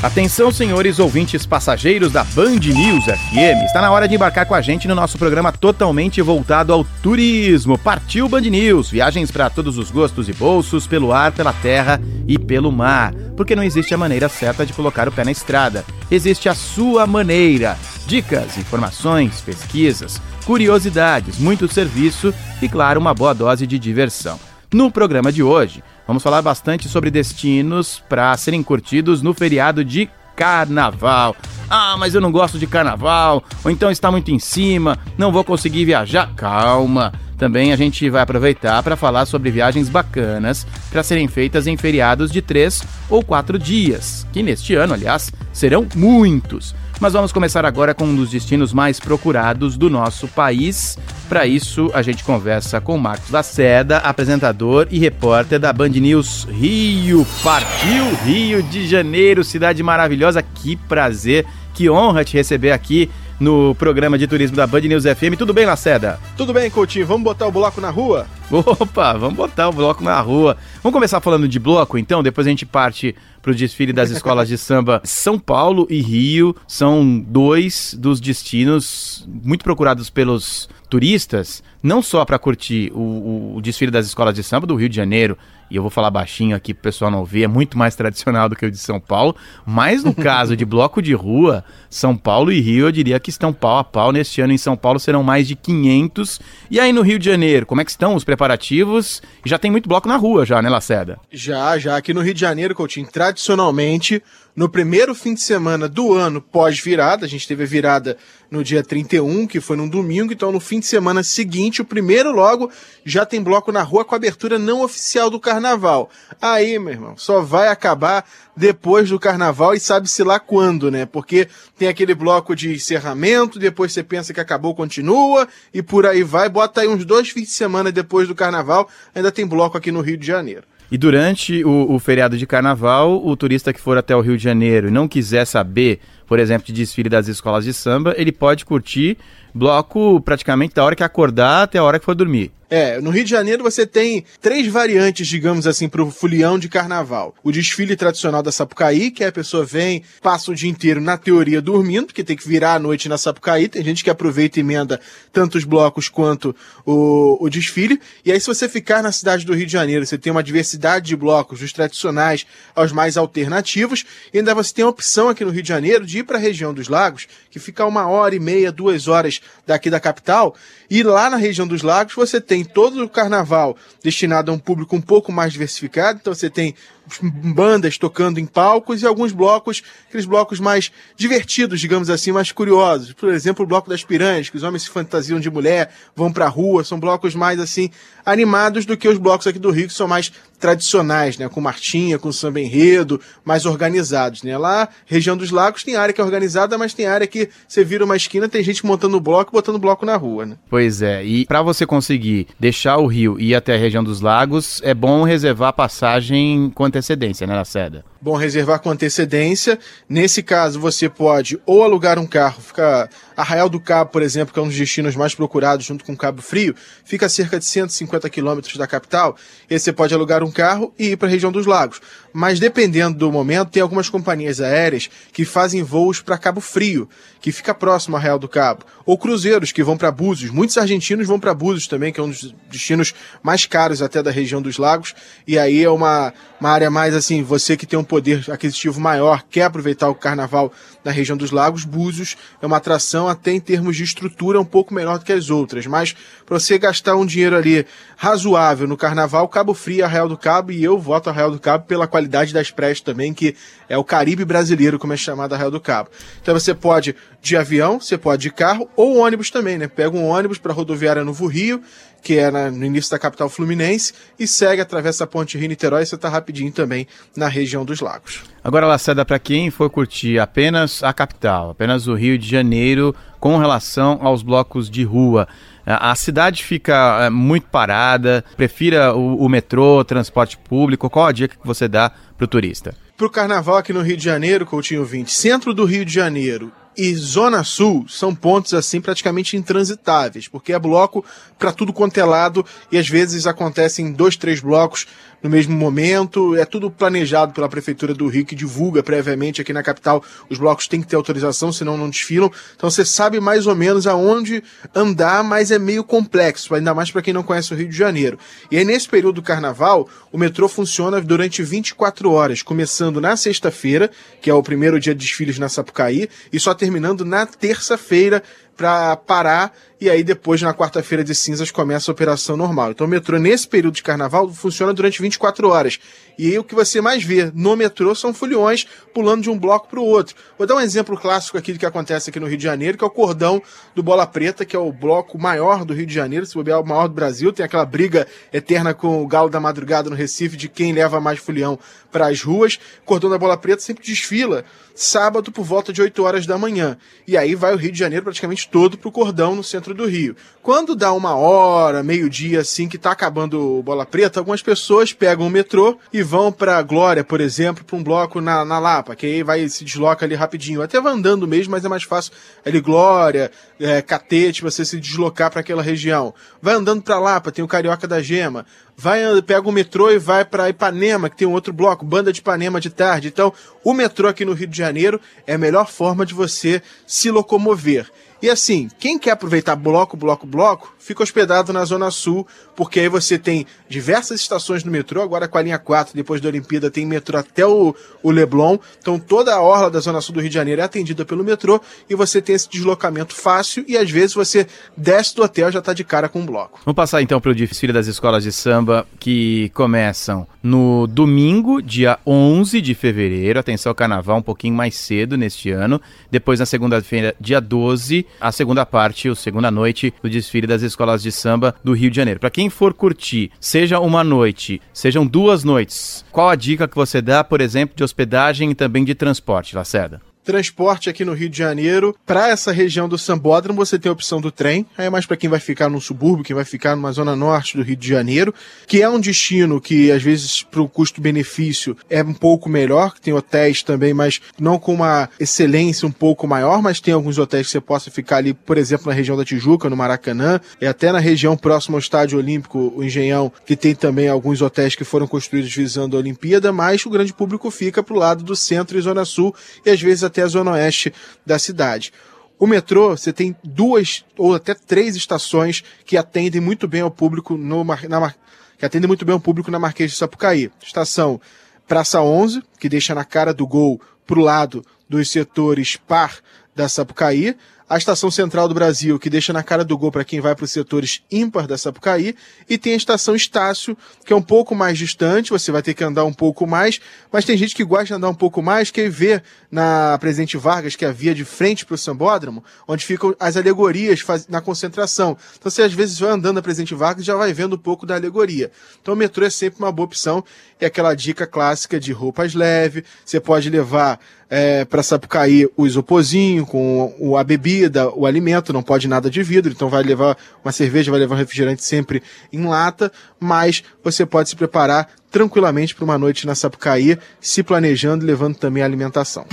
Atenção, senhores ouvintes passageiros da Band News FM. Está na hora de embarcar com a gente no nosso programa totalmente voltado ao turismo. Partiu Band News, viagens para todos os gostos e bolsos, pelo ar, pela terra e pelo mar. Porque não existe a maneira certa de colocar o pé na estrada. Existe a sua maneira. Dicas, informações, pesquisas, curiosidades, muito serviço e, claro, uma boa dose de diversão. No programa de hoje, vamos falar bastante sobre destinos para serem curtidos no feriado de carnaval. Ah, mas eu não gosto de carnaval, ou então está muito em cima, não vou conseguir viajar. Calma. Também a gente vai aproveitar para falar sobre viagens bacanas para serem feitas em feriados de três ou quatro dias, que neste ano, aliás, serão muitos. Mas vamos começar agora com um dos destinos mais procurados do nosso país. Para isso, a gente conversa com Marcos Lacerda, apresentador e repórter da Band News Rio. Partiu Rio de Janeiro, cidade maravilhosa. Que prazer, que honra te receber aqui no programa de turismo da Band News FM. Tudo bem, Lacerda? Tudo bem, Coutinho. Vamos botar o bloco na rua? Opa, vamos botar o bloco na rua. Vamos começar falando de bloco, então? Depois a gente parte para o desfile das escolas de samba. São Paulo e Rio são dois dos destinos muito procurados pelos turistas, não só para curtir o, o, o, desfile das escolas de samba do Rio de Janeiro, e eu vou falar baixinho aqui para o pessoal não ver, é muito mais tradicional do que o de São Paulo, mas no caso de bloco de rua, São Paulo e Rio, eu diria que estão pau a pau. Neste ano em São Paulo serão mais de 500. E aí no Rio de Janeiro, como é que estão os preparativos? Já tem muito bloco na rua já, né, Laceda? Já, já. Aqui no Rio de Janeiro, Coutinho, tradicionalmente, no primeiro fim de semana do ano pós-virada, a gente teve a virada no dia 31, que foi num domingo, então no fim de semana seguinte, o primeiro logo, já tem bloco na rua com abertura não oficial do carnaval. Aí, meu irmão, só vai acabar depois do carnaval e sabe-se lá quando, né? Porque tem aquele bloco de encerramento, depois você pensa que acabou, continua, e por aí vai, bota aí uns dois fins de semana depois do carnaval, ainda tem bloco aqui no Rio de Janeiro. E durante o, o, feriado de carnaval, o turista que for até o Rio de Janeiro e não quiser saber, por exemplo, de desfile das escolas de samba, ele pode curtir bloco praticamente da hora que acordar até a hora que for dormir. É, no Rio de Janeiro você tem três variantes, digamos assim, para o folião de carnaval. O desfile tradicional da Sapucaí, que é a pessoa vem, passa o dia inteiro na teoria dormindo, porque tem que virar a noite na Sapucaí. Tem gente que aproveita e emenda tanto os blocos quanto o, o desfile. E aí, se você ficar na cidade do Rio de Janeiro, você tem uma diversidade de blocos, dos tradicionais aos mais alternativos. E ainda você tem a opção aqui no Rio de Janeiro de ir para a região dos lagos, que fica uma hora e meia, duas horas daqui da capital. E lá na região dos lagos você tem todo o carnaval destinado a um público um pouco mais diversificado. Então você tem bandas tocando em palcos e alguns blocos, aqueles blocos mais divertidos, digamos assim, mais curiosos. Por exemplo, o bloco das piranhas, que os homens se fantasiam de mulher, vão pra rua, são blocos mais assim animados do que os blocos aqui do Rio, que são mais tradicionais, né, com martinha, com samba enredo, mais organizados, né? Lá, região dos lagos tem área que é organizada, mas tem área que você vira uma esquina, tem gente montando bloco, botando bloco na rua, né? Pois é, e para você conseguir deixar o Rio e ir até a região dos lagos, é bom reservar passagem com antecedência, né, Laceda? Bom reservar com antecedência. Nesse caso, você pode ou alugar um carro, fica Arraial do Cabo, por exemplo, que é um dos destinos mais procurados junto com Cabo Frio, fica a cerca de 150 quilômetros da capital. E você pode alugar um carro e ir para a região dos lagos. Mas dependendo do momento, tem algumas companhias aéreas que fazem voos para Cabo Frio, que fica próximo a Arraial do Cabo, ou cruzeiros que vão para Búzios. Muitos argentinos vão para Búzios também, que é um dos destinos mais caros até da região dos lagos. E aí é uma, uma área mais assim, você que tem um poder aquisitivo maior, quer aproveitar o carnaval na região dos lagos, Búzios é uma atração até em termos de estrutura um pouco menor do que as outras, mas para você gastar um dinheiro ali razoável no carnaval, Cabo Frio, Arraial do Cabo, e eu voto Arraial do Cabo pela qualidade das praias também, que é o Caribe brasileiro, como é chamado Arraial do Cabo. Então você pode de avião, você pode de carro ou ônibus também, né? Pega um ônibus para a rodoviária Novo Rio, que é na, no início da capital fluminense, e segue, atravessa a ponte Rio-Niterói, você está rapidinho também na região dos lagos. Agora, Laceda, para quem for curtir apenas a capital, apenas o Rio de Janeiro, com relação aos blocos de rua, a cidade fica é, muito parada, prefira o, o metrô, transporte público, qual a dica que você dá para o turista? Para o carnaval aqui no Rio de Janeiro, Coutinho 20, centro do Rio de Janeiro e Zona Sul são pontos assim praticamente intransitáveis, porque é bloco para tudo quanto é lado e às vezes acontecem dois, três blocos no mesmo momento. É tudo planejado pela Prefeitura do Rio, que divulga previamente aqui na capital. Os blocos têm que ter autorização, senão não desfilam. Então você sabe mais ou menos aonde andar, mas é meio complexo, ainda mais para quem não conhece o Rio de Janeiro. E aí, nesse período do carnaval, o metrô funciona durante 24 horas, começando na sexta-feira, que é o primeiro dia de desfiles na Sapucaí, e só terminando na terça-feira, para parar e aí depois na quarta-feira de cinzas começa a operação normal. Então o metrô nesse período de carnaval funciona durante 24 horas. E aí o que você mais vê no metrô são foliões pulando de um bloco para o outro. Vou dar um exemplo clássico aqui do que acontece aqui no Rio de Janeiro, que é o cordão do Bola Preta, que é o bloco maior do Rio de Janeiro, se bobear o maior do Brasil, tem aquela briga eterna com o Galo da Madrugada no Recife de quem leva mais folião para as ruas. O cordão da Bola Preta sempre desfila sábado por volta de 8 horas da manhã. E aí vai o Rio de Janeiro praticamente todo pro cordão no centro do Rio. Quando dá uma hora, meio-dia assim, que tá acabando Bola Preta, algumas pessoas pegam o metrô e vão pra Glória, por exemplo, pra um bloco na, na Lapa, que aí vai se desloca ali rapidinho. Até vai andando mesmo, mas é mais fácil ali Glória, é, Catete, você se deslocar para aquela região. Vai andando pra Lapa, tem o Carioca da Gema vai pega o metrô e vai para Ipanema, que tem um outro bloco, Banda de Ipanema de tarde. Então, o metrô aqui no Rio de Janeiro é a melhor forma de você se locomover. E assim, quem quer aproveitar bloco, bloco, bloco, fica hospedado na Zona Sul, porque aí você tem diversas estações no metrô, agora com a linha 4, depois da Olimpíada, tem metrô até o, o Leblon. Então toda a orla da Zona Sul do Rio de Janeiro é atendida pelo metrô e você tem esse deslocamento fácil e às vezes você desce do hotel já está de cara com um bloco. Vamos passar então para o desfile das escolas de samba que começam no domingo, dia 11 de fevereiro. Atenção, carnaval um pouquinho mais cedo neste ano. Depois, na segunda-feira, dia 12, a segunda parte, a segunda noite do desfile das escolas de samba do Rio de Janeiro. Para quem for curtir, seja uma noite, sejam duas noites, qual a dica que você dá, por exemplo, de hospedagem e também de transporte, Lacerda? Transporte aqui no Rio de Janeiro. Para essa região do Sambódromo, você tem a opção do trem. Aí é mais para quem vai ficar no subúrbio, quem vai ficar numa zona norte do Rio de Janeiro, que é um destino que, às vezes, para o custo-benefício é um pouco melhor. Tem hotéis também, mas não com uma excelência um pouco maior, mas tem alguns hotéis que você possa ficar ali, por exemplo, na região da Tijuca, no Maracanã, e até na região próxima ao Estádio Olímpico, o Engenhão, que tem também alguns hotéis que foram construídos visando a Olimpíada, mas o grande público fica para o lado do centro e zona sul, e às vezes até até a zona oeste da cidade. O metrô, você tem duas ou até três estações que atendem muito bem ao público no, na, que atendem muito bem ao público na Marquês de Sapucaí. Estação Praça 11, que deixa na cara do gol para o lado dos setores par da Sapucaí a estação central do Brasil, que deixa na cara do gol para quem vai para os setores ímpar da Sapucaí, e tem a estação Estácio, que é um pouco mais distante, você vai ter que andar um pouco mais, mas tem gente que gosta de andar um pouco mais, que vê na Presidente Vargas, que é a via de frente para o Sambódromo, onde ficam as alegorias na concentração. Então você às vezes vai andando na Presidente Vargas e já vai vendo um pouco da alegoria. Então o metrô é sempre uma boa opção, é aquela dica clássica de roupas leves, você pode levar é, para Sapucaí o isopozinho com o, a bebida, bebida, o alimento, não pode nada de vidro, então vai levar uma cerveja, vai levar um refrigerante sempre em lata, mas você pode se preparar tranquilamente para uma noite na Sapucaí, se planejando e levando também a alimentação.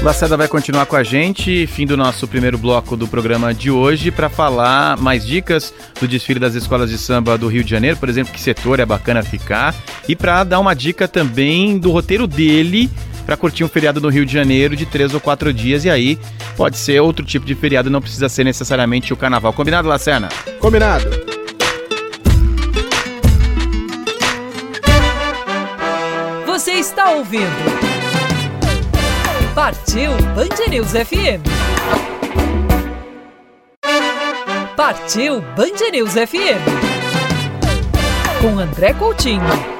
Lacerda vai continuar com a gente, fim do nosso primeiro bloco do programa de hoje, para falar mais dicas do desfile das escolas de samba do Rio de Janeiro, por exemplo, que setor é bacana ficar, e para dar uma dica também do roteiro dele para curtir um feriado no Rio de Janeiro de três ou quatro dias, e aí pode ser outro tipo de feriado, não precisa ser necessariamente o carnaval. Combinado, Lacerna? Combinado. Você está ouvindo Partiu Band News FM. Partiu Band News FM. Com André Coutinho.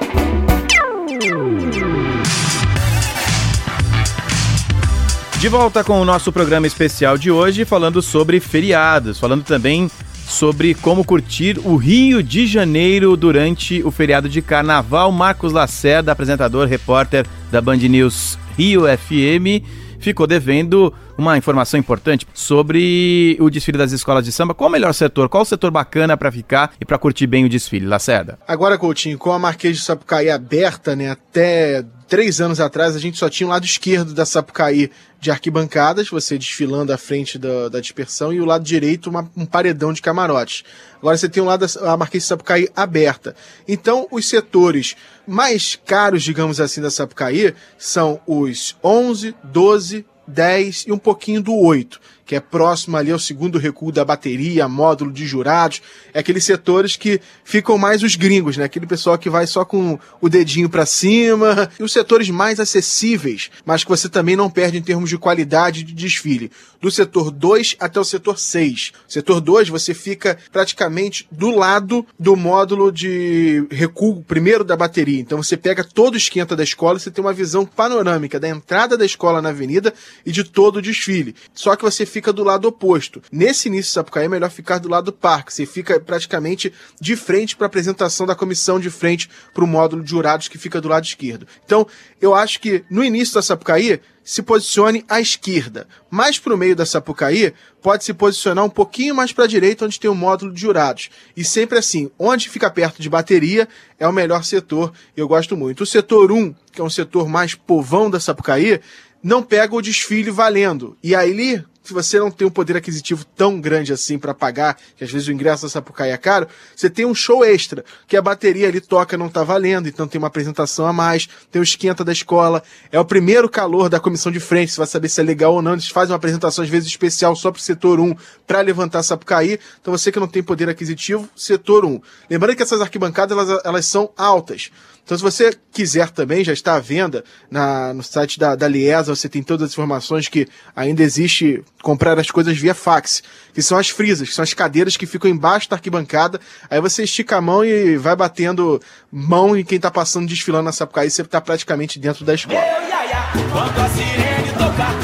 De volta com o nosso programa especial de hoje, falando sobre feriados, falando também sobre como curtir o Rio de Janeiro durante o feriado de carnaval. Marcos Lacerda, apresentador, repórter da Band News Rio FM, ficou devendo uma informação importante sobre o desfile das escolas de samba. Qual o melhor setor? Qual o setor bacana para ficar e para curtir bem o desfile, Lacerda? Agora, Coutinho, com a Marquês de Sapucaí aberta, né, até três anos atrás, a gente só tinha o lado esquerdo da Sapucaí de arquibancadas, você desfilando à frente da, da dispersão, e o lado direito uma, um paredão de camarotes. Agora você tem o lado da Marquês de Sapucaí aberta. Então, os setores mais caros, digamos assim, da Sapucaí são os 11, 12, 10 e um pouquinho do 8 que é próximo ali ao segundo recuo da bateria, módulo de jurados, é aqueles setores que ficam mais os gringos, né? Aquele pessoal que vai só com o dedinho para cima, e os setores mais acessíveis, mas que você também não perde em termos de qualidade de desfile. Do setor 2 até o setor 6. Setor 2 você fica praticamente do lado do módulo de recuo primeiro da bateria. Então você pega todo o esquenta da escola e você tem uma visão panorâmica da entrada da escola na avenida e de todo o desfile. Só que você fica fica do lado oposto. Nesse início de Sapucaí é melhor ficar do lado do parque. Você fica praticamente de frente para a apresentação da comissão, de frente para o módulo de jurados que fica do lado esquerdo. Então, eu acho que no início da Sapucaí se posicione à esquerda. Mais para o meio da Sapucaí, pode se posicionar um pouquinho mais para a direita, onde tem o módulo de jurados. E sempre assim, onde fica perto de bateria é o melhor setor, eu gosto muito. O setor 1, que é um setor mais povão da Sapucaí, não pega o desfile valendo. E aí, se você não tem um poder aquisitivo tão grande assim para pagar, que às vezes o ingresso da Sapucaí é caro, você tem um show extra, que a bateria ali toca não tá valendo, então tem uma apresentação a mais, tem o esquenta da escola, é o primeiro calor da comissão de frente, você vai saber se é legal ou não, eles fazem uma apresentação às vezes especial só pro setor 1 para levantar Sapucaí, então você que não tem poder aquisitivo, setor 1. Lembrando que essas arquibancadas elas, elas são altas, então, se você quiser também, já está à venda na, no site da, da Liesa, você tem todas as informações que ainda existe comprar as coisas via fax, que são as frisas, que são as cadeiras que ficam embaixo da arquibancada. Aí você estica a mão e vai batendo mão em quem está passando desfilando na Sapucaí, você está praticamente dentro da escola.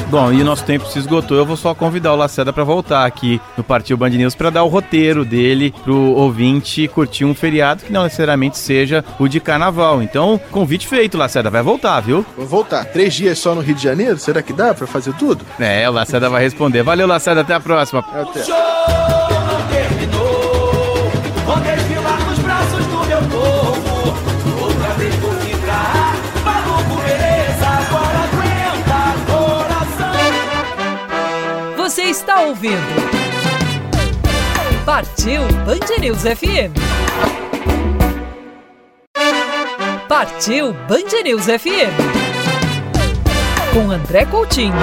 Bom, e o nosso tempo se esgotou. Eu vou só convidar o Lacerda para voltar aqui no Partiu Band News para dar o roteiro dele pro ouvinte curtir um feriado que não necessariamente seja o de carnaval. Então, convite feito, Lacerda. Vai voltar, viu? Vou voltar. Três dias só no Rio de Janeiro? Será que dá para fazer tudo? É, o Lacerda vai responder. Valeu, Lacerda. Até a próxima. Até. não terminou. Está ouvindo Partiu Band News FM. Partiu Band News FM. Com André Coutinho.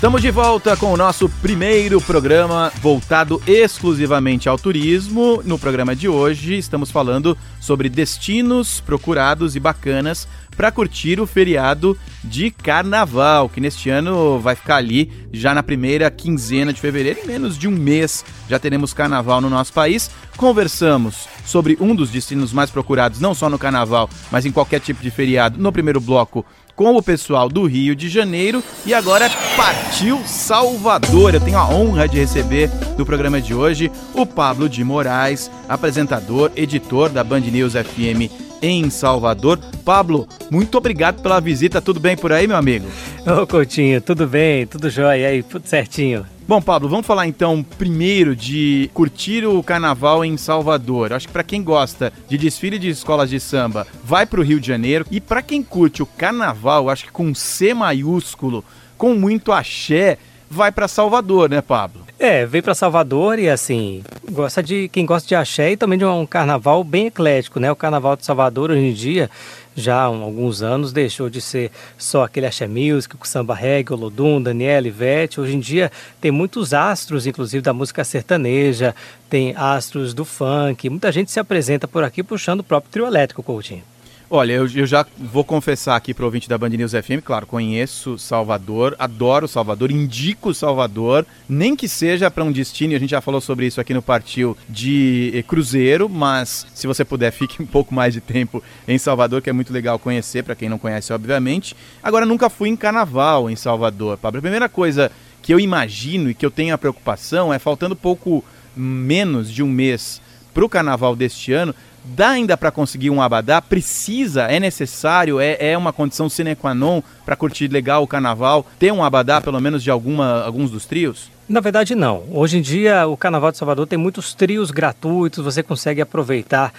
Estamos de volta com o nosso primeiro programa voltado exclusivamente ao turismo. No programa de hoje, estamos falando sobre destinos procurados e bacanas para curtir o feriado de carnaval, que neste ano vai ficar ali já na primeira quinzena de fevereiro, em menos de um mês já teremos carnaval no nosso país. Conversamos sobre um dos destinos mais procurados, não só no carnaval, mas em qualquer tipo de feriado, no primeiro bloco com o pessoal do Rio de Janeiro e agora partiu Salvador. Eu tenho a honra de receber no programa de hoje o Pablo de Moraes, apresentador, editor da Band News FM em Salvador. Pablo, muito obrigado pela visita. Tudo bem por aí, meu amigo? Ô, Coutinho, tudo bem? Tudo jóia aí? Tudo certinho. Bom, Pablo, vamos falar então primeiro de curtir o carnaval em Salvador. Acho que para quem gosta de desfile de escolas de samba, vai para o Rio de Janeiro. E para quem curte o carnaval, acho que com C maiúsculo, com muito axé, vai para Salvador, né, Pablo? É, veio para Salvador e assim, gosta de quem gosta de axé e também de um carnaval bem eclético, né? O carnaval de Salvador hoje em dia já há alguns anos deixou de ser só aquele axé music, o samba reggae, o Lodum, Daniela, Ivete. Hoje em dia tem muitos astros, inclusive da música sertaneja, tem astros do funk. Muita gente se apresenta por aqui puxando o próprio trio elétrico, Coutinho. Olha, eu, eu, já vou confessar aqui para o ouvinte da Band News FM, claro, conheço Salvador, adoro Salvador, indico Salvador, nem que seja para um destino, a gente já falou sobre isso aqui no Partiu, de eh, cruzeiro, mas se você puder, fique um pouco mais de tempo em Salvador, que é muito legal conhecer, para quem não conhece, obviamente. Agora, nunca fui em carnaval em Salvador, Pablo. A primeira coisa que eu imagino e que eu tenho a preocupação é, faltando pouco menos de um mês para o carnaval deste ano, Dá ainda para conseguir um abadá? Precisa? É necessário? É, é uma condição sine qua non para curtir legal o carnaval? Ter um abadá, pelo menos, de alguma, alguns dos trios? Na verdade, não. Hoje em dia, o Carnaval de Salvador tem muitos trios gratuitos, você consegue aproveitar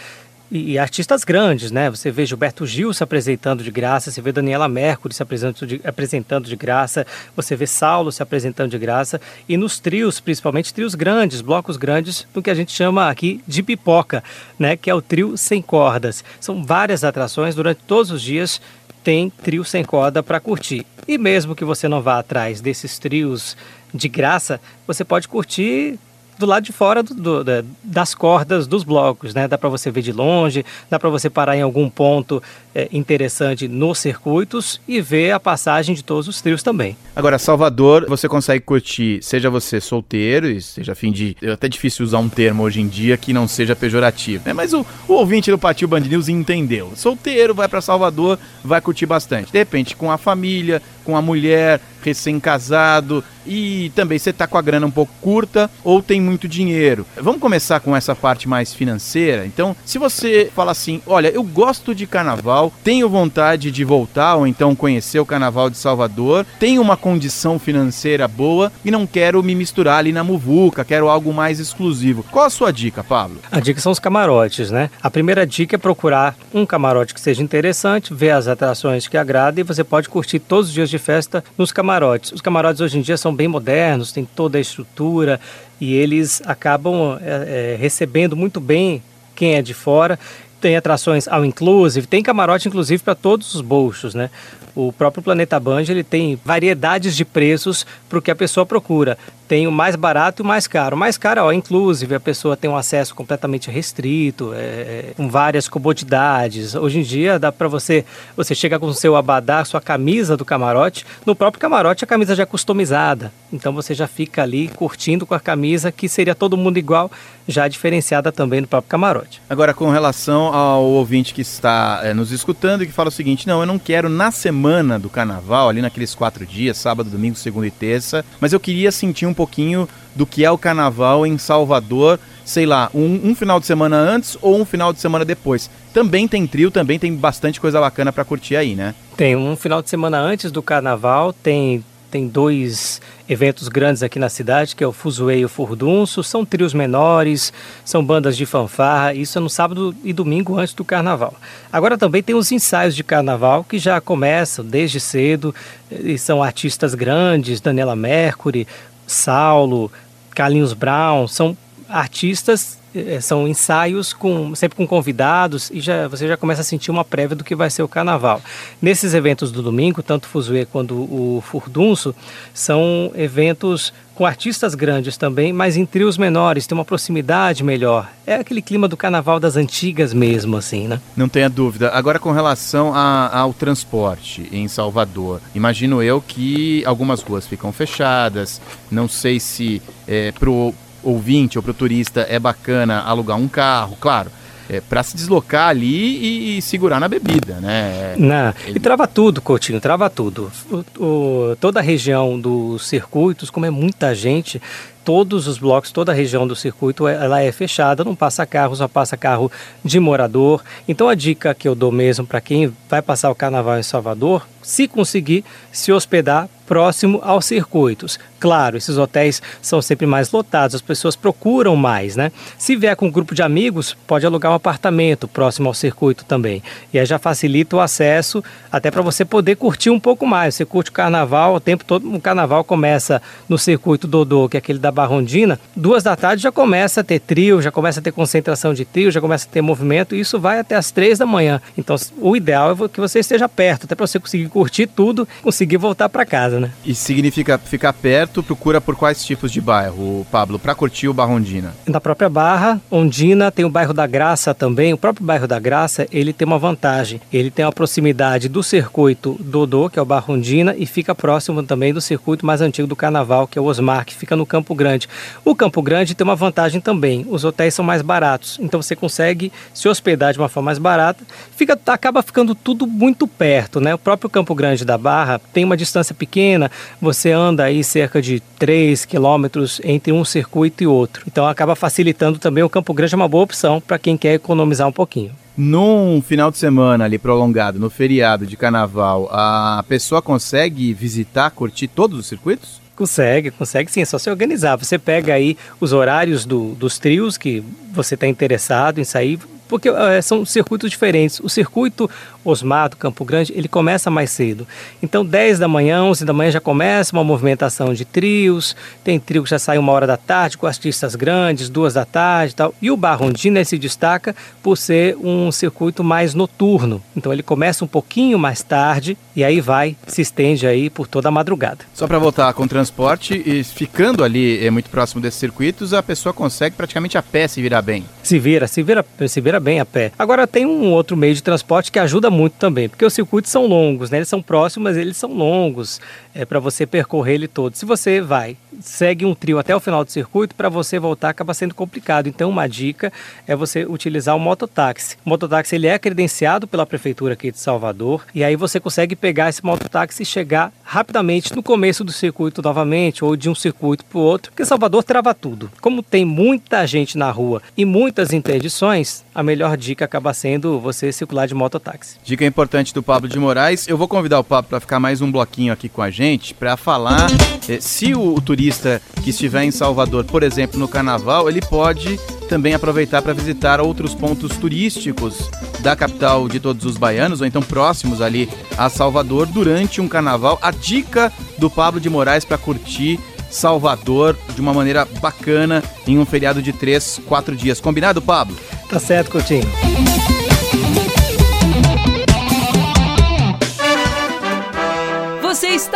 e, e, artistas grandes, né? Você vê Gilberto Gil se apresentando de graça, você vê Daniela Mercury se apresentando de, apresentando de graça, você vê Saulo se apresentando de graça, e nos trios, principalmente trios grandes, blocos grandes, do que a gente chama aqui de pipoca, né? Que é o trio sem cordas. São várias atrações durante todos os dias. Tem trio sem corda para curtir. E mesmo que você não vá atrás desses trios de graça, você pode curtir do lado de fora do, do, das cordas dos blocos, né? Dá para você ver de longe, dá para você parar em algum ponto é, interessante nos circuitos e ver a passagem de todos os trios também. Agora, Salvador, você consegue curtir, seja você solteiro, e seja fim de. É até difícil usar um termo hoje em dia que não seja pejorativo, né? Mas o, o ouvinte do Patil Band News entendeu. Solteiro, vai para Salvador, vai curtir bastante. De repente, com a família, com a mulher, recém-casado e também você tá com a grana um pouco curta ou tem muito dinheiro. Vamos começar com essa parte mais financeira. Então, se você fala assim, olha, eu gosto de carnaval, tenho vontade de voltar ou então conhecer o carnaval de Salvador, tenho uma condição financeira boa e não quero me misturar ali na muvuca, quero algo mais exclusivo. Qual a sua dica, Pablo? A dica são os camarotes, né? A primeira dica é procurar um camarote que seja interessante, ver as atrações que agradem e você pode curtir todos os dias de festa nos camarotes. Os camarotes hoje em dia são bem modernos, têm toda a estrutura e eles acabam é, é, recebendo muito bem quem é de fora. Tem atrações ao inclusive, tem camarote inclusive para todos os bolsos, né? O próprio Planeta Band ele tem variedades de preços para o que a pessoa procura. Tem o mais barato e o mais caro. O mais caro, inclusive, a pessoa tem um acesso completamente restrito, é, é com várias comodidades. Hoje em dia dá para você, você chega com o seu abadá, sua camisa do camarote. No próprio camarote a camisa já é customizada. Então você já fica ali curtindo com a camisa que seria todo mundo igual, já diferenciada também no próprio camarote. Agora, com relação ao ouvinte que está é, nos escutando e que fala o seguinte: não, eu não quero na semana semana do carnaval, ali naqueles quatro dias, sábado, domingo, segunda e terça, mas eu queria sentir um pouquinho do que é o carnaval em Salvador, sei lá, um, um final de semana antes ou um final de semana depois. Também tem trio, também tem bastante coisa bacana para curtir aí, né? Tem um final de semana antes do carnaval, tem tem dois eventos grandes aqui na cidade, que é o Fuzuê e o Furdunço. São trios menores, são bandas de fanfarra. Isso é no sábado e domingo antes do carnaval. Agora também tem os ensaios de carnaval que já começam desde cedo. E são artistas grandes, Daniela Mercury, Saulo, Carlinhos Brown. São artistas são ensaios com sempre com convidados e já você já começa a sentir uma prévia do que vai ser o carnaval. Nesses eventos do domingo, tanto o Fuzue quanto o Furdunço, são eventos com artistas grandes também, mas em trios menores, tem uma proximidade melhor. É aquele clima do carnaval das antigas mesmo, assim, né? Não tenha dúvida. Agora, com relação a, ao transporte em Salvador, imagino eu que algumas ruas ficam fechadas, não sei se é, pro ouvinte ou para o turista é bacana alugar um carro, claro. É, para se deslocar ali e, e, segurar na bebida, né? Não, Ele... E trava tudo, Coutinho, trava tudo. O, o, toda a região dos circuitos, como é muita gente, todos os blocos, toda a região do circuito, ela é fechada, não passa carro, só passa carro de morador. Então a dica que eu dou mesmo para quem vai passar o carnaval em Salvador, se conseguir se hospedar próximo aos circuitos. Claro, esses hotéis são sempre mais lotados, as pessoas procuram mais, né? Se vier com um grupo de amigos, pode alugar um apartamento próximo ao circuito também. E aí já facilita o acesso até para você poder curtir um pouco mais. Você curte o carnaval, o tempo todo, o carnaval começa no circuito Dodô, que é aquele da Barrondina, duas da tarde já começa a ter trio, já começa a ter concentração de trio, já começa a ter movimento, e isso vai até as três da manhã. Então, o ideal é que você esteja perto, até para você conseguir curtir tudo, conseguir voltar para casa, né? E significa ficar perto, procura por quais tipos de bairro, Pablo, para curtir o Barra Ondina? Na própria Barra Ondina tem o bairro da Graça também. O próprio bairro da Graça, ele tem uma vantagem. Ele tem uma proximidade do circuito Dodô, que é o Barra Ondina, e fica próximo também do circuito mais antigo do Carnaval, que é o Osmar, que fica no Campo Grande. O Campo Grande tem uma vantagem também. Os hotéis são mais baratos, então você consegue se hospedar de uma forma mais barata. Fica, acaba ficando tudo muito perto, né? O próprio Campo Grande da Barra tem uma distância pequena, você anda aí cerca de 3 quilômetros entre um circuito e outro. Então acaba facilitando também o Campo Grande é uma boa opção para quem quer economizar um pouquinho. Num final de semana ali prolongado, no feriado de carnaval, a pessoa consegue visitar, curtir todos os circuitos? Consegue, consegue sim, é só se organizar. Você pega aí os horários do, dos trios que você está interessado em sair, porque é, são circuitos diferentes. O circuito Osmar do Campo Grande, ele começa mais cedo. Então, 10 da manhã, 11 da manhã já começa uma movimentação de trios. Tem trio que já sai uma hora da tarde, com artistas grandes, duas da tarde e tal. E o Barrondina se destaca por ser um circuito mais noturno. Então, ele começa um pouquinho mais tarde e aí vai, se estende aí por toda a madrugada. Só para voltar com o transporte, e ficando ali é, muito próximo desses circuitos, a pessoa consegue praticamente a pé se virar bem. Se vira, se vira, se vira bem a pé. Agora tem um outro meio de transporte que ajuda muito também, porque os circuitos são longos, né? Eles são próximos, mas eles são longos é, para você percorrer ele todo. Se você vai, segue um trio até o final do circuito, para você voltar acaba sendo complicado. Então, uma dica é você utilizar o mototáxi. O mototáxi ele é credenciado pela prefeitura aqui de Salvador e aí você consegue pegar esse mototáxi e chegar rapidamente no começo do circuito novamente ou de um circuito para o outro, porque Salvador trava tudo. Como tem muita gente na rua e muitas interdições, a melhor dica acaba sendo você circular de mototáxi. Dica importante do Pablo de Moraes. Eu vou convidar o Pablo para ficar mais um bloquinho aqui com a gente para falar eh, se o, o turista que estiver em Salvador, por exemplo, no carnaval, ele pode também aproveitar para visitar outros pontos turísticos da capital de todos os baianos, ou então próximos ali a Salvador, durante um carnaval. A dica do Pablo de Moraes para curtir Salvador de uma maneira bacana em um feriado de três, quatro dias. Combinado, Pablo? Tá certo, Coutinho.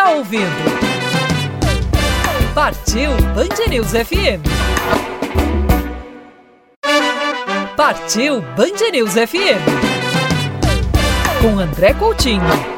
Está ouvindo. Partiu Band News FM. Partiu Band News FM. Com André Coutinho.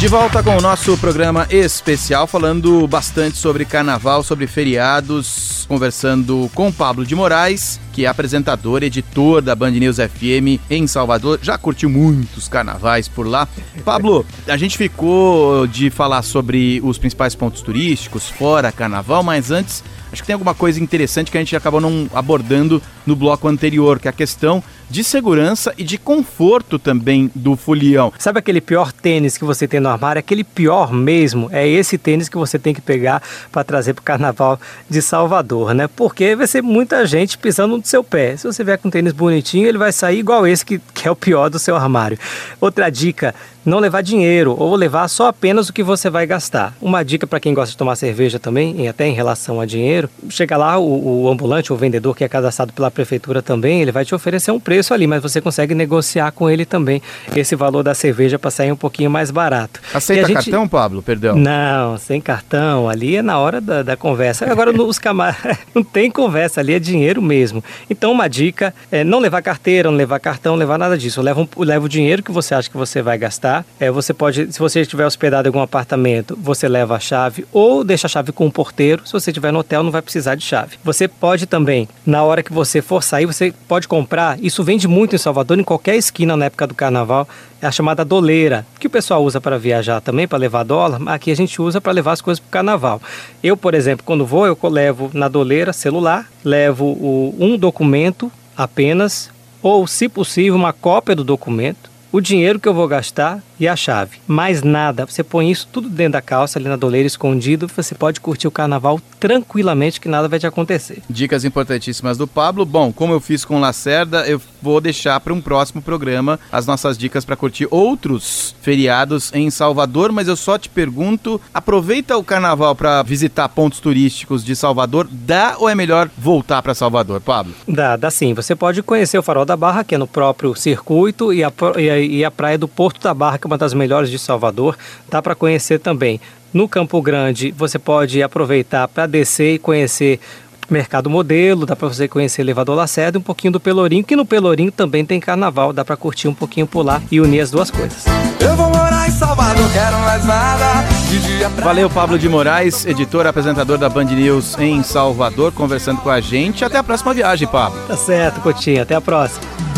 De volta com o nosso programa especial, falando bastante sobre carnaval, sobre feriados, conversando com Pablo de Moraes, que é apresentador, editor da Band News FM em Salvador. Já curtiu muitos carnavais por lá. Pablo, a gente ficou de falar sobre os principais pontos turísticos fora carnaval, mas antes acho que tem alguma coisa interessante que a gente acabou não abordando no bloco anterior, que é a questão de segurança e de conforto também do folião. Sabe aquele pior tênis que você tem no armário? Aquele pior mesmo é esse tênis que você tem que pegar para trazer para o carnaval de Salvador, né? Porque vai ser muita gente pisando no seu pé. Se você vier com um tênis bonitinho, ele vai sair igual esse que, que é o pior do seu armário. Outra dica, não levar dinheiro ou levar só apenas o que você vai gastar. Uma dica para quem gosta de tomar cerveja também, e até em relação a dinheiro, chega lá o, o ambulante, o vendedor que é cadastrado pela prefeitura também, ele vai te oferecer um preço ali, mas você consegue negociar com ele também esse valor da cerveja para sair um pouquinho mais barato. Aceita gente... cartão, Pablo? Perdão. Não, sem cartão. Ali é na hora da, da conversa. Agora, nos camaradas, não tem conversa, ali é dinheiro mesmo. Então, uma dica é não levar carteira, não levar cartão, não levar nada disso. Eu levo, um- eu levo o dinheiro que você acha que você vai gastar. É, você pode, se você estiver hospedado em algum apartamento, você leva a chave ou deixa a chave com o porteiro. Se você estiver no hotel, não vai precisar de chave. Você pode também, na hora que você for sair, você pode comprar. Isso vende muito em Salvador, em qualquer esquina na época do carnaval. É a chamada doleira, que o pessoal usa para viajar também, para levar dólar, mas aqui a gente usa para levar as coisas para o carnaval. Eu, por exemplo, quando vou, eu levo na doleira celular, levo o- um documento apenas, ou, se possível, uma cópia do documento, o dinheiro que eu vou gastar e a chave. Mais nada. Você põe isso tudo dentro da calça, ali na doleira, escondido. Você pode curtir o carnaval tranquilamente, que nada vai te acontecer. Dicas importantíssimas do Pablo. Bom, como eu fiz com o Lacerda, eu vou deixar para um próximo programa as nossas dicas para curtir outros feriados em Salvador, mas eu só te pergunto, aproveita o carnaval para visitar pontos turísticos de Salvador, dá ou é melhor voltar para Salvador, Pablo? Dá, dá sim. Você pode conhecer o Farol da Barra, que é no próprio circuito, e a, e a, e a praia do Porto da Barra, que é uma das melhores de Salvador. Dá para conhecer também. No Campo Grande, você pode aproveitar para descer e conhecer Mercado Modelo, dá para você conhecer Elevador Lacerda e um pouquinho do Pelourinho, que no Pelourinho também tem carnaval, dá para curtir um pouquinho por lá e unir as duas coisas. Eu vou morar em Salvador, quero mais nada. De dia pra Valeu, Pablo de Moraes, editor, apresentador da Band News em Salvador, conversando com a gente. Até a próxima viagem, Pablo. Tá certo, Coutinho. Até a próxima.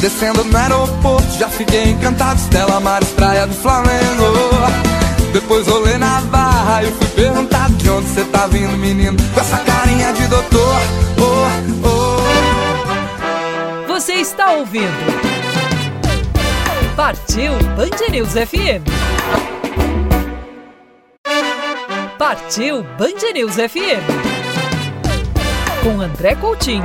Descendo no aeroporto, já fiquei encantado. Stella Maris, praia do Flamengo. Depois rolei na barra e fui perguntar de onde você tá vindo, menino. Com essa carinha de doutor. Oh, oh. Você está ouvindo? Partiu Band News FM. Partiu Band News FM. Com André Coutinho.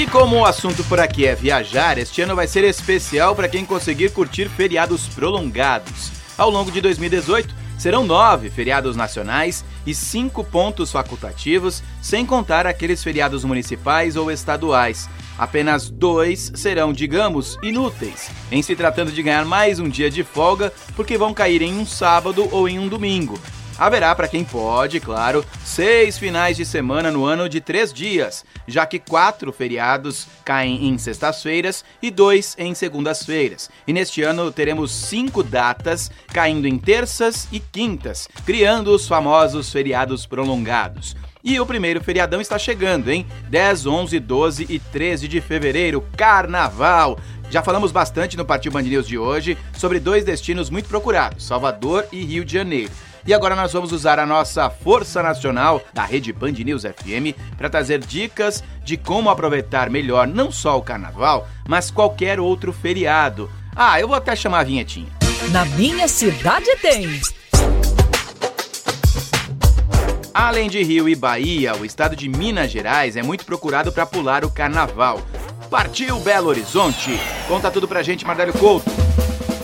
E como o assunto por aqui é viajar, este ano vai ser especial para quem conseguir curtir feriados prolongados. Ao longo de 2018, serão nove feriados nacionais e cinco pontos facultativos, sem contar aqueles feriados municipais ou estaduais. Apenas dois serão, digamos, inúteis, em se tratando de ganhar mais um dia de folga, porque vão cair em um sábado ou em um domingo. Haverá para quem pode, claro, seis finais de semana no ano de três dias, já que quatro feriados caem em sextas-feiras e dois em segundas-feiras. E neste ano teremos cinco datas caindo em terças e quintas, criando os famosos feriados prolongados. E o primeiro feriadão está chegando, hein? 10, 11, 12 e 13 de fevereiro, Carnaval. Já falamos bastante no Partiu Band News de hoje sobre dois destinos muito procurados, Salvador e Rio de Janeiro. E agora nós vamos usar a nossa força nacional da rede Band News FM para trazer dicas de como aproveitar melhor não só o carnaval, mas qualquer outro feriado. Ah, eu vou até chamar a vinhetinha. Na minha cidade tem. Além de Rio e Bahia, o estado de Minas Gerais é muito procurado para pular o carnaval. Partiu Belo Horizonte! Conta tudo pra gente, Mardelio Couto.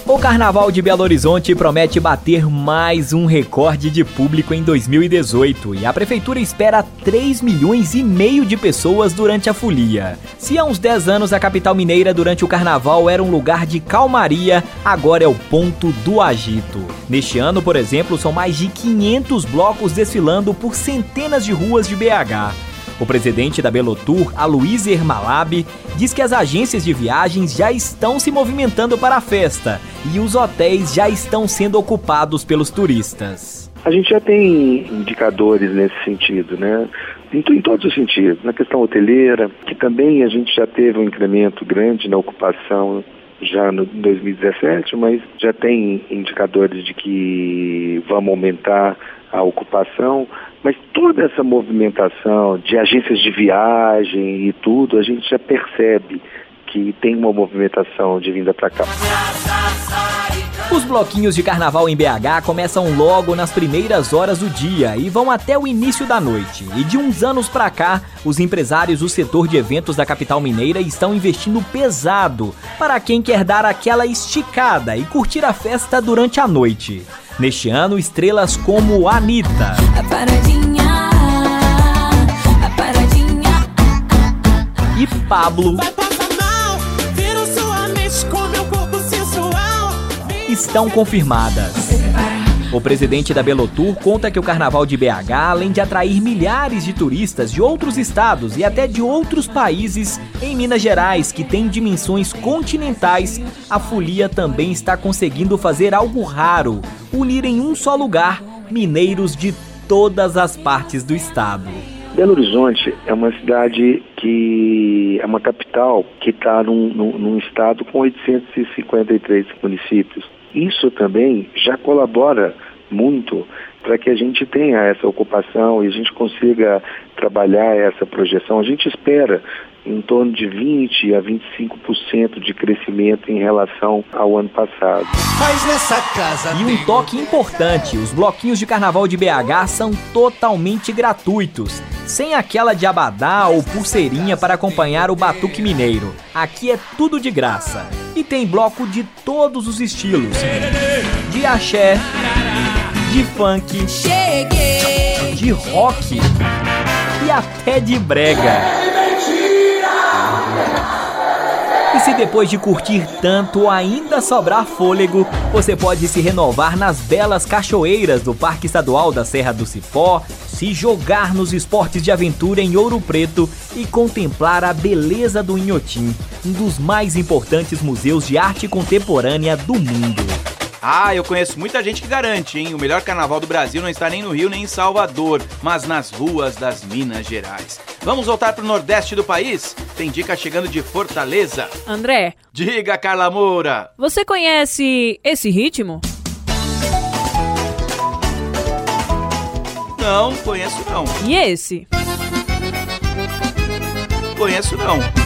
O Carnaval de Belo Horizonte promete bater mais um recorde de público em 2018 e a prefeitura espera 3 milhões e meio de pessoas durante a folia. Se há uns 10 anos a capital mineira durante o carnaval era um lugar de calmaria, agora é o ponto do agito. Neste ano, por exemplo, são mais de 500 blocos desfilando por centenas de ruas de BH. O presidente da Belotour, Aloysio Ermalab, diz que as agências de viagens já estão se movimentando para a festa e os hotéis já estão sendo ocupados pelos turistas. A gente já tem indicadores nesse sentido, né? Em, em todos os sentidos. Na questão hoteleira, que também a gente já teve um incremento grande na ocupação já no 2017, mas já tem indicadores de que vamos aumentar a ocupação, mas toda essa movimentação de agências de viagem e tudo, a gente já percebe que tem uma movimentação de vinda para cá. Os bloquinhos de carnaval em BH começam logo nas primeiras horas do dia e vão até o início da noite. E de uns anos pra cá, os empresários do setor de eventos da capital mineira estão investindo pesado para quem quer dar aquela esticada e curtir a festa durante a noite. Neste ano, estrelas como Anitta, A paradinha, a paradinha. e Pablo estão confirmadas. O presidente da Belotur conta que o carnaval de BH, além de atrair milhares de turistas de outros estados e até de outros países, em Minas Gerais, que tem dimensões continentais, a folia também está conseguindo fazer algo raro: unir em um só lugar mineiros de todas as partes do estado. Belo Horizonte é uma cidade que é uma capital que está num, num, num estado com 853 municípios. Isso também já colabora muito para que a gente tenha essa ocupação e a gente consiga trabalhar essa projeção. A gente espera em torno de 20 a 25% de crescimento em relação ao ano passado. E um toque importante: os bloquinhos de carnaval de BH são totalmente gratuitos, sem aquela de abadá ou pulseirinha para acompanhar o batuque mineiro. Aqui é tudo de graça. E tem bloco de todos os estilos: de axé, de funk, de rock e até de brega. E se depois de curtir tanto ainda sobrar fôlego, você pode se renovar nas belas cachoeiras do Parque Estadual da Serra do Cipó, se jogar nos esportes de aventura em Ouro Preto e contemplar a beleza do Inhotim, um dos mais importantes museus de arte contemporânea do mundo. Ah, eu conheço muita gente que garante, hein? O melhor carnaval do Brasil não está nem no Rio nem em Salvador, mas nas ruas das Minas Gerais. Vamos voltar pro Nordeste do país? Tem dica chegando de Fortaleza. André, Diga, Carla Moura. você conhece esse ritmo? Não, conheço não. E esse? Conheço não.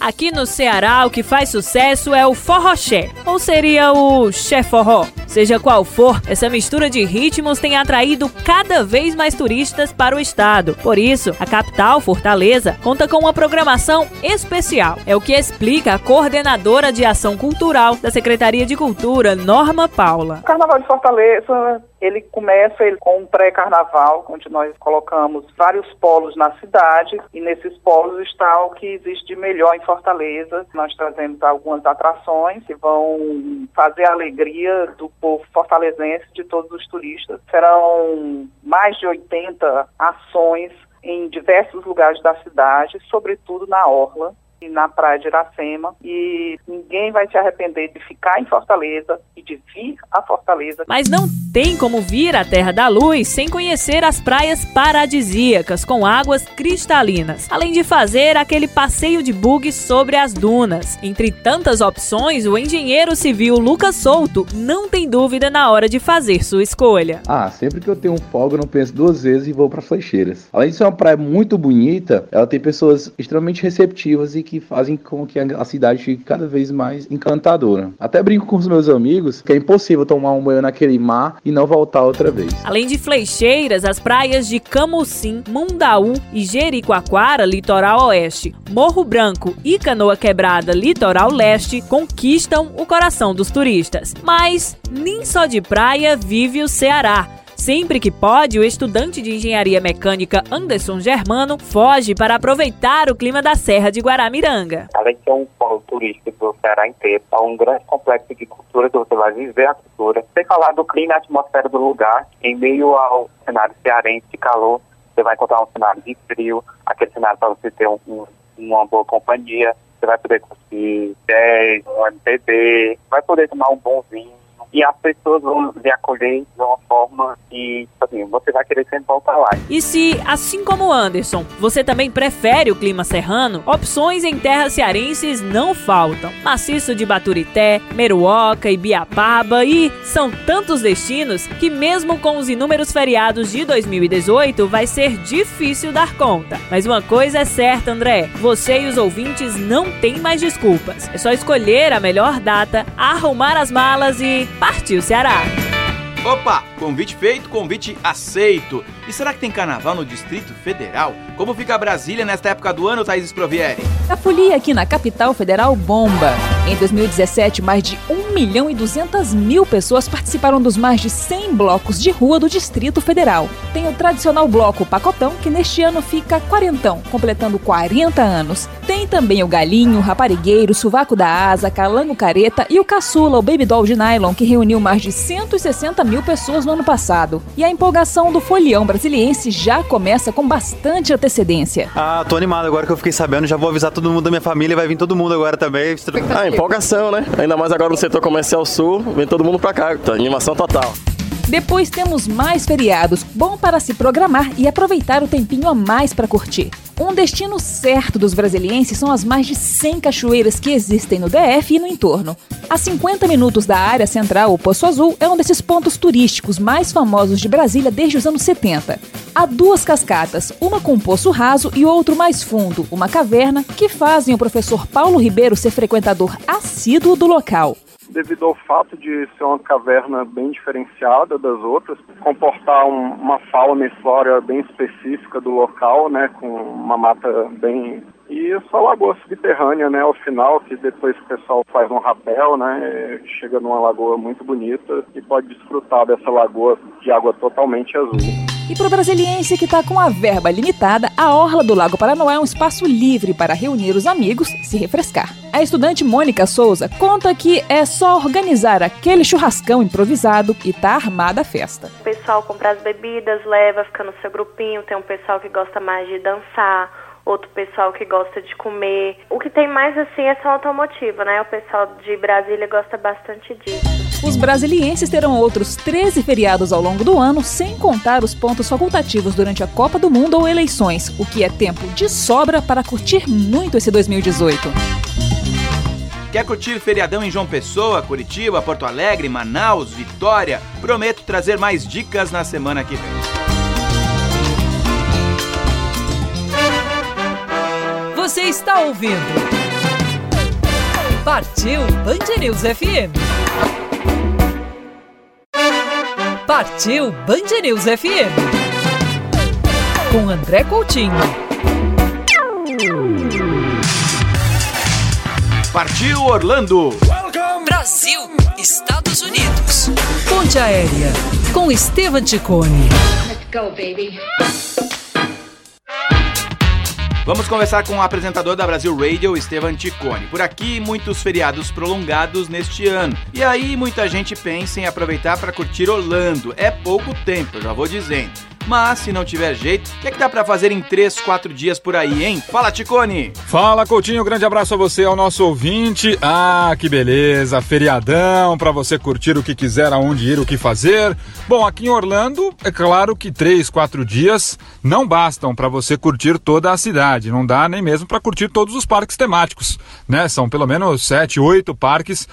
Aqui no Ceará, o que faz sucesso é o forroché, ou seria oché forró. Seja qual for, essa mistura de ritmos tem atraído cada vez mais turistas para o estado. Por isso, a capital, Fortaleza, conta com uma programação especial. É o que explica a coordenadora de ação cultural da Secretaria de Cultura, Norma Paula. O Carnaval de Fortaleza, ele começa ele, com um pré-carnaval, onde nós colocamos vários polos na cidade, e nesses polos está o que existe de melhor em Fortaleza. Nós trazemos algumas atrações que vão fazer a alegria do povo fortalezense, de todos os turistas. Serão mais de 80 ações em diversos lugares da cidade, sobretudo na Orla e na Praia de Iracema. E ninguém vai se arrepender de ficar em Fortaleza e de vir a Fortaleza. Mas não tem como vir à Terra da Luz sem conhecer as praias paradisíacas com águas cristalinas, além de fazer aquele passeio de bug sobre as dunas. Entre tantas opções, o engenheiro civil Lucas Souto não tem dúvida na hora de fazer sua escolha. Ah, sempre que eu tenho um folga, eu não penso duas vezes e vou para Flecheiras. Além de ser uma praia muito bonita, ela tem pessoas extremamente receptivas e que fazem com que a cidade fique cada vez mais encantadora. Até brinco com os meus amigos que é impossível tomar um banho naquele mar e não voltar outra vez. Além de Flecheiras, as praias de Camucim, Mundaú e Jericoacoara, litoral oeste, Morro Branco e Canoa Quebrada, litoral leste, conquistam o coração dos turistas. Mas nem só de praia vive o Ceará. Sempre que pode, o estudante de engenharia mecânica Anderson Germano foge para aproveitar o clima da Serra de Guaramiranga. Além de ser um polo turístico do Ceará inteiro, é um grande complexo de cultura que você vai viver a cultura. Sem falar do clima e atmosfera do lugar, em meio ao cenário cearense de calor, você vai encontrar um cenário de frio, aquele cenário para você ter um, um, uma boa companhia, você vai poder curtir jazz, um MPB, vai poder tomar um bom vinho. E as pessoas vão lhe acolher de uma forma que, assim, você vai querer sempre voltar lá. E se, assim como o Anderson, você também prefere o clima serrano, opções em terras cearenses não faltam. Maciço de Baturité, Meruoca e Biapaba e são tantos destinos que mesmo com os inúmeros feriados de 2018 vai ser difícil dar conta. Mas uma coisa é certa, André, você e os ouvintes não têm mais desculpas. É só escolher a melhor data, arrumar as malas e partiu Ceará. Opa, convite feito, convite aceito. E será que tem carnaval no Distrito Federal? Como fica Brasília nesta época do ano, Thaís Sprovieri? A folia aqui na capital federal bomba. Em 2017, mais de um milhão e 200 mil pessoas participaram dos mais de 100 blocos de rua do Distrito Federal. Tem o tradicional bloco Pacotão, que neste ano fica quarentão, completando 40 anos. Tem também o Galinho, o Raparigueiro, o Suvaco da Asa, Calango Careta e o Caçula, o Baby Doll de Nylon, que reuniu mais de 160 mil pessoas no ano passado. E a empolgação do folião brasiliense já começa com bastante antecedência. Ah, tô animado agora que eu fiquei sabendo, já vou avisar todo mundo da minha família, vai vir todo mundo agora também. Ah, empolgação, né? Ainda mais agora no setor comercial sul, vem todo mundo pra cá. Tá, animação total. Depois temos mais feriados, bom para se programar e aproveitar o tempinho a mais para curtir. Um destino certo dos brasilienses são as mais de 100 cachoeiras que existem no DF e no entorno. A 50 minutos da área central, o Poço Azul é um desses pontos turísticos mais famosos de Brasília desde os anos 70. Há duas cascatas, uma com poço raso e outro mais fundo, uma caverna, que fazem o professor Paulo Ribeiro ser frequentador assíduo do local devido ao fato de ser uma caverna bem diferenciada das outras, comportar um, uma fauna e flora bem específica do local, né, com uma mata bem e essa lagoa subterrânea, né, ao final, que depois o pessoal faz um rapel, né, chega numa lagoa muito bonita e pode desfrutar dessa lagoa de água totalmente azul. E para o brasiliense que está com a verba limitada, a Orla do Lago Paranoá é um espaço livre para reunir os amigos, se refrescar. A estudante Mônica Souza conta que é só organizar aquele churrascão improvisado e tá armada a festa. O pessoal compra as bebidas, leva, fica no seu grupinho, tem um pessoal que gosta mais de dançar, outro pessoal que gosta de comer. O que tem mais assim é só automotiva, né? O pessoal de Brasília gosta bastante disso. Os brasilienses terão outros 13 feriados ao longo do ano, sem contar os pontos facultativos durante a Copa do Mundo ou eleições, o que é tempo de sobra para curtir muito esse 2018. Quer curtir feriadão em João Pessoa, Curitiba, Porto Alegre, Manaus, Vitória? Prometo trazer mais dicas na semana que vem. Você está ouvindo. Partiu Band News FM. Partiu Band News FM. Com André Coutinho. Partiu Orlando. Brasil, Estados Unidos. Ponte Aérea. Com Estevam Ticone. Let's go, baby. Vamos conversar com o apresentador da Brasil Radio, Estevan Ticone. Por aqui, muitos feriados prolongados neste ano. E aí, muita gente pensa em aproveitar para curtir Orlando. É pouco tempo, já vou dizendo. Mas se não tiver jeito, o que é que dá pra fazer em 3, 4 dias por aí, hein? Fala, Ticone! Fala, Coutinho, grande abraço a você, ao nosso ouvinte. Ah, que beleza, feriadão pra você curtir o que quiser, aonde ir, o que fazer. Bom, aqui em Orlando, é claro que 3, 4 dias não bastam para você curtir toda a cidade. Não dá nem mesmo para curtir todos os parques temáticos, né? São pelo menos 7, 8 parques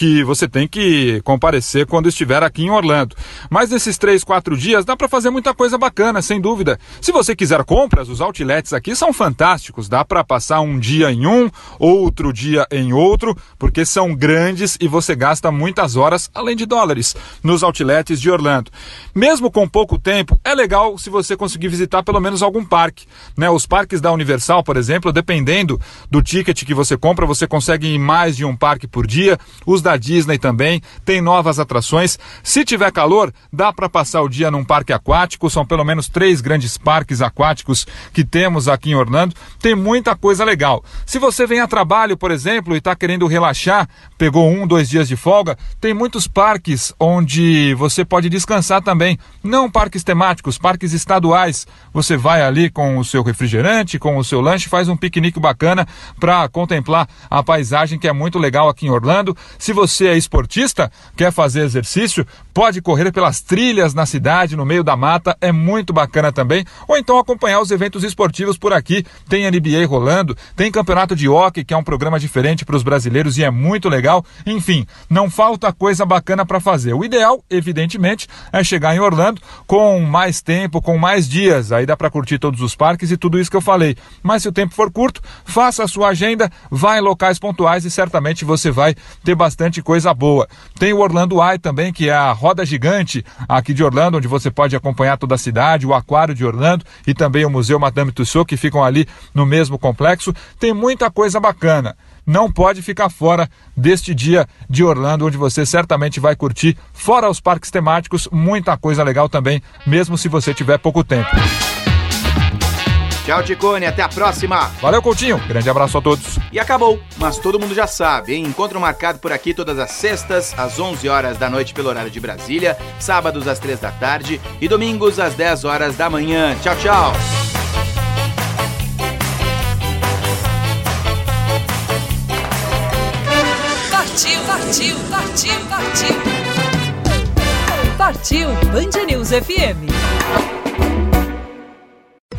que você tem que comparecer quando estiver aqui em Orlando. Mas nesses três, quatro dias dá para fazer muita coisa bacana, sem dúvida. Se você quiser compras, os outlets aqui são fantásticos. Dá para passar um dia em um, outro dia em outro, porque são grandes e você gasta muitas horas, além de dólares, nos outlets de Orlando. Mesmo com pouco tempo, é legal se você conseguir visitar pelo menos algum parque. Né? Os parques da Universal, por exemplo, dependendo do ticket que você compra, você consegue ir mais de um parque por dia. Os da Disney também tem novas atrações. Se tiver calor, dá para passar o dia num parque aquático. São pelo menos três grandes parques aquáticos que temos aqui em Orlando. Tem muita coisa legal. Se você vem a trabalho, por exemplo, e está querendo relaxar, pegou um, dois dias de folga, tem muitos parques onde você pode descansar também. Não parques temáticos, parques estaduais. Você vai ali com o seu refrigerante, com o seu lanche, faz um piquenique bacana para contemplar a paisagem que é muito legal aqui em Orlando. Se você é esportista, quer fazer exercício, pode correr pelas trilhas na cidade, no meio da mata, é muito bacana também. Ou então acompanhar os eventos esportivos por aqui. Tem NBA rolando, tem campeonato de hockey, que é um programa diferente para os brasileiros e é muito legal. Enfim, não falta coisa bacana para fazer. O ideal, evidentemente, é chegar em Orlando com mais tempo, com mais dias. Aí dá para curtir todos os parques e tudo isso que eu falei. Mas se o tempo for curto, faça a sua agenda, vá em locais pontuais e certamente você vai ter bastante bastante coisa boa. Tem o Orlando Eye também, que é a roda gigante aqui de Orlando, onde você pode acompanhar toda a cidade, o Aquário de Orlando e também o Museu Madame Tussauds, que ficam ali no mesmo complexo. Tem muita coisa bacana não pode ficar fora deste dia de Orlando, onde você certamente vai curtir, fora os parques temáticos, muita coisa legal também, mesmo se você tiver pouco tempo. Tchau, Ticone, até a próxima. Valeu, Coutinho. Grande abraço a todos. E acabou, mas todo mundo já sabe, hein? Encontro marcado por aqui todas as sextas, às 11 horas da noite pelo horário de Brasília, sábados às 3 da tarde e domingos às 10 horas da manhã. Tchau, tchau. Partiu, partiu, partiu, partiu. Partiu Band News FM.